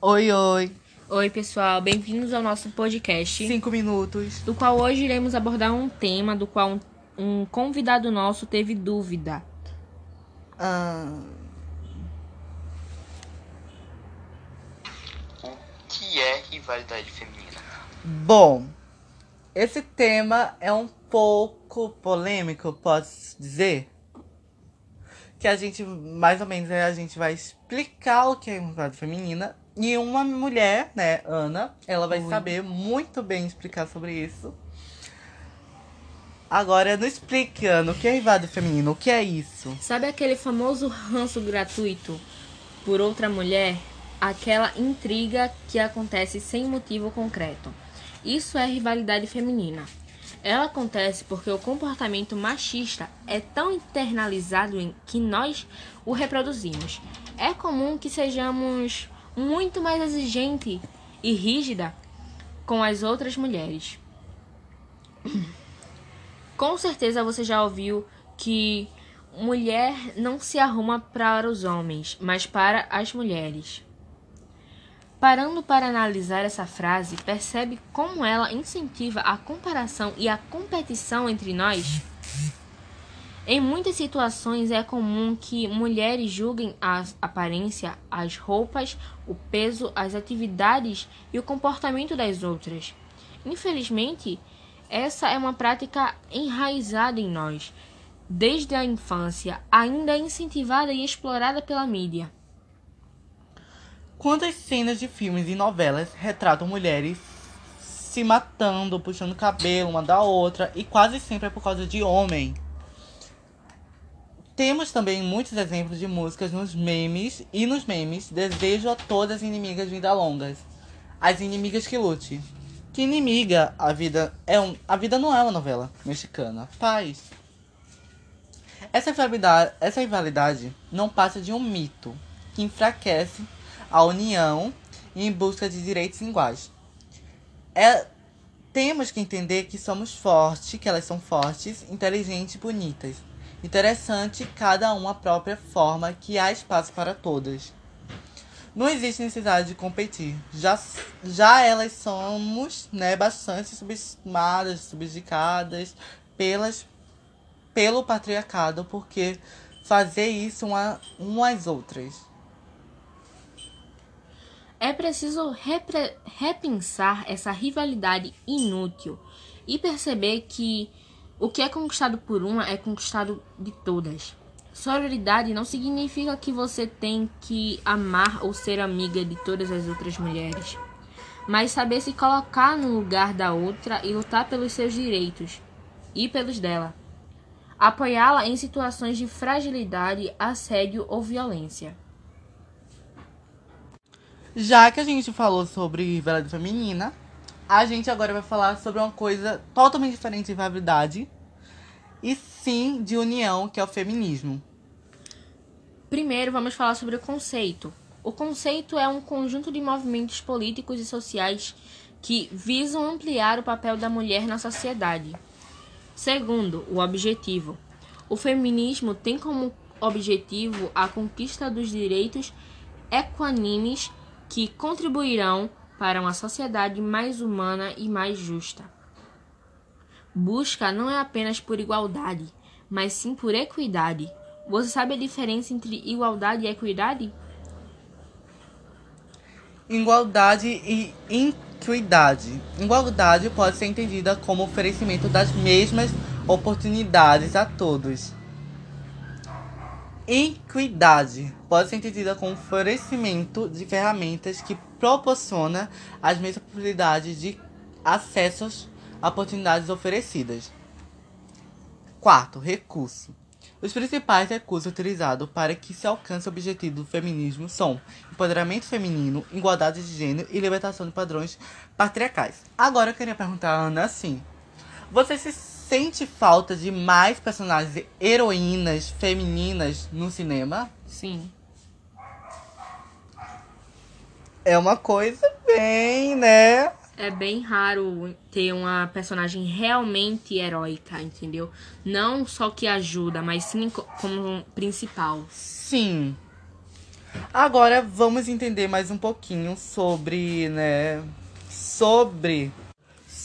Oi, oi. Oi, pessoal, bem-vindos ao nosso podcast, Cinco minutos. do qual hoje iremos abordar um tema do qual um, um convidado nosso teve dúvida. Ah, O que é rivalidade feminina? bom, esse tema é um pouco polêmico, posso dizer? Que a gente, mais ou menos, a gente vai explicar o que é rivalidade feminina. E uma mulher, né, Ana, ela vai Oi. saber muito bem explicar sobre isso. Agora, não explique, Ana, o que é rivalidade feminina, o que é isso? Sabe aquele famoso ranço gratuito por outra mulher? Aquela intriga que acontece sem motivo concreto. Isso é rivalidade feminina. Ela acontece porque o comportamento machista é tão internalizado em que nós o reproduzimos. É comum que sejamos muito mais exigente e rígida com as outras mulheres. Com certeza você já ouviu que mulher não se arruma para os homens, mas para as mulheres. Parando para analisar essa frase, percebe como ela incentiva a comparação e a competição entre nós? Em muitas situações é comum que mulheres julguem a aparência, as roupas, o peso, as atividades e o comportamento das outras. Infelizmente, essa é uma prática enraizada em nós, desde a infância, ainda incentivada e explorada pela mídia. Quantas cenas de filmes e novelas retratam mulheres se matando, puxando cabelo uma da outra, e quase sempre é por causa de homem? Temos também muitos exemplos de músicas nos memes e nos memes Desejo a todas as inimigas vida longas. As inimigas que lute. Que inimiga a vida é um, a vida não é uma novela mexicana. Paz. Essa rivalidade, essa rivalidade não passa de um mito que enfraquece a união em busca de direitos iguais. É, temos que entender que somos fortes, que elas são fortes, inteligentes e bonitas. Interessante, cada uma a própria forma que há espaço para todas. Não existe necessidade de competir. Já, já elas somos né, bastante subestimadas, subjudicadas pelas, pelo patriarcado, porque fazer isso uma, umas às outras. É preciso repre- repensar essa rivalidade inútil e perceber que o que é conquistado por uma é conquistado de todas. Sororidade não significa que você tem que amar ou ser amiga de todas as outras mulheres, mas saber se colocar no lugar da outra e lutar pelos seus direitos e pelos dela. Apoiá-la em situações de fragilidade, assédio ou violência. Já que a gente falou sobre rivalidade feminina, a gente agora vai falar sobre uma coisa totalmente diferente de rivalidade. E sim de união, que é o feminismo. Primeiro, vamos falar sobre o conceito. O conceito é um conjunto de movimentos políticos e sociais que visam ampliar o papel da mulher na sociedade. Segundo, o objetivo. O feminismo tem como objetivo a conquista dos direitos equanimes que contribuirão para uma sociedade mais humana e mais justa. Busca não é apenas por igualdade, mas sim por equidade. Você sabe a diferença entre igualdade e equidade? Igualdade e equidade. Igualdade pode ser entendida como oferecimento das mesmas oportunidades a todos. Equidade pode ser entendida como oferecimento de ferramentas que proporciona as mesmas possibilidades de acesso a oportunidades oferecidas. Quarto, recurso. Os principais recursos utilizados para que se alcance o objetivo do feminismo são empoderamento feminino, igualdade de gênero e libertação de padrões patriarcais. Agora eu queria perguntar a Ana assim: você se sente falta de mais personagens heroínas femininas no cinema? Sim. É uma coisa bem, né? É bem raro ter uma personagem realmente heróica, entendeu? Não só que ajuda, mas sim co- como principal. Sim. Agora vamos entender mais um pouquinho sobre, né, sobre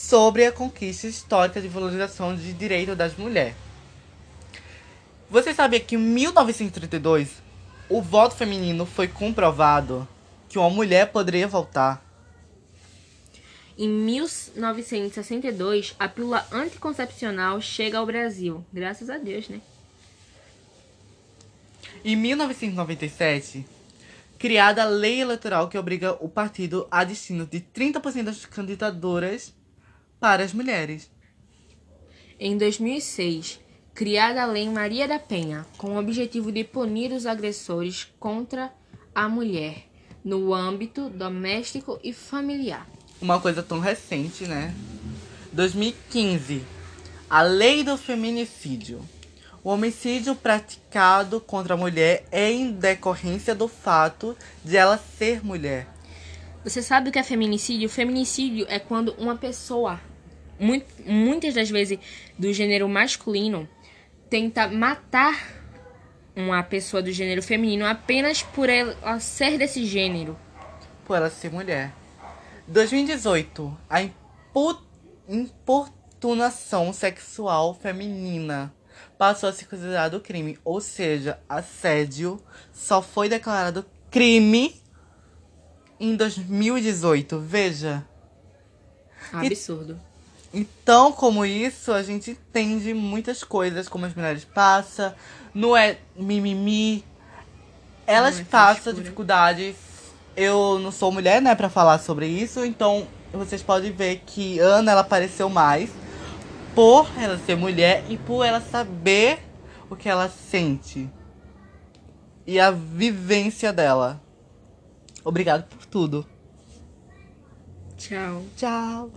sobre a conquista histórica de valorização de direito das mulheres. Você sabia que em 1932 o voto feminino foi comprovado que uma mulher poderia votar? Em 1962, a pílula anticoncepcional chega ao Brasil. Graças a Deus, né? Em 1997, criada a lei eleitoral que obriga o partido a destino de 30% das candidaturas para as mulheres. Em 2006, criada a Lei Maria da Penha, com o objetivo de punir os agressores contra a mulher no âmbito doméstico e familiar. Uma coisa tão recente, né? 2015. A Lei do Feminicídio. O homicídio praticado contra a mulher é em decorrência do fato de ela ser mulher. Você sabe o que é feminicídio? Feminicídio é quando uma pessoa, muito, muitas das vezes do gênero masculino, tenta matar uma pessoa do gênero feminino apenas por ela ser desse gênero. Por ela ser mulher. 2018. A impu- importunação sexual feminina passou a ser considerado crime. Ou seja, assédio só foi declarado crime em 2018. Veja. Absurdo. Então, como isso, a gente entende muitas coisas, como as mulheres passam, não é mimimi. Elas Não é passam dificuldades. Eu não sou mulher, né, pra falar sobre isso, então vocês podem ver que Ana ela apareceu mais por ela ser mulher e por ela saber o que ela sente e a vivência dela. Obrigado por tudo. Tchau. Tchau.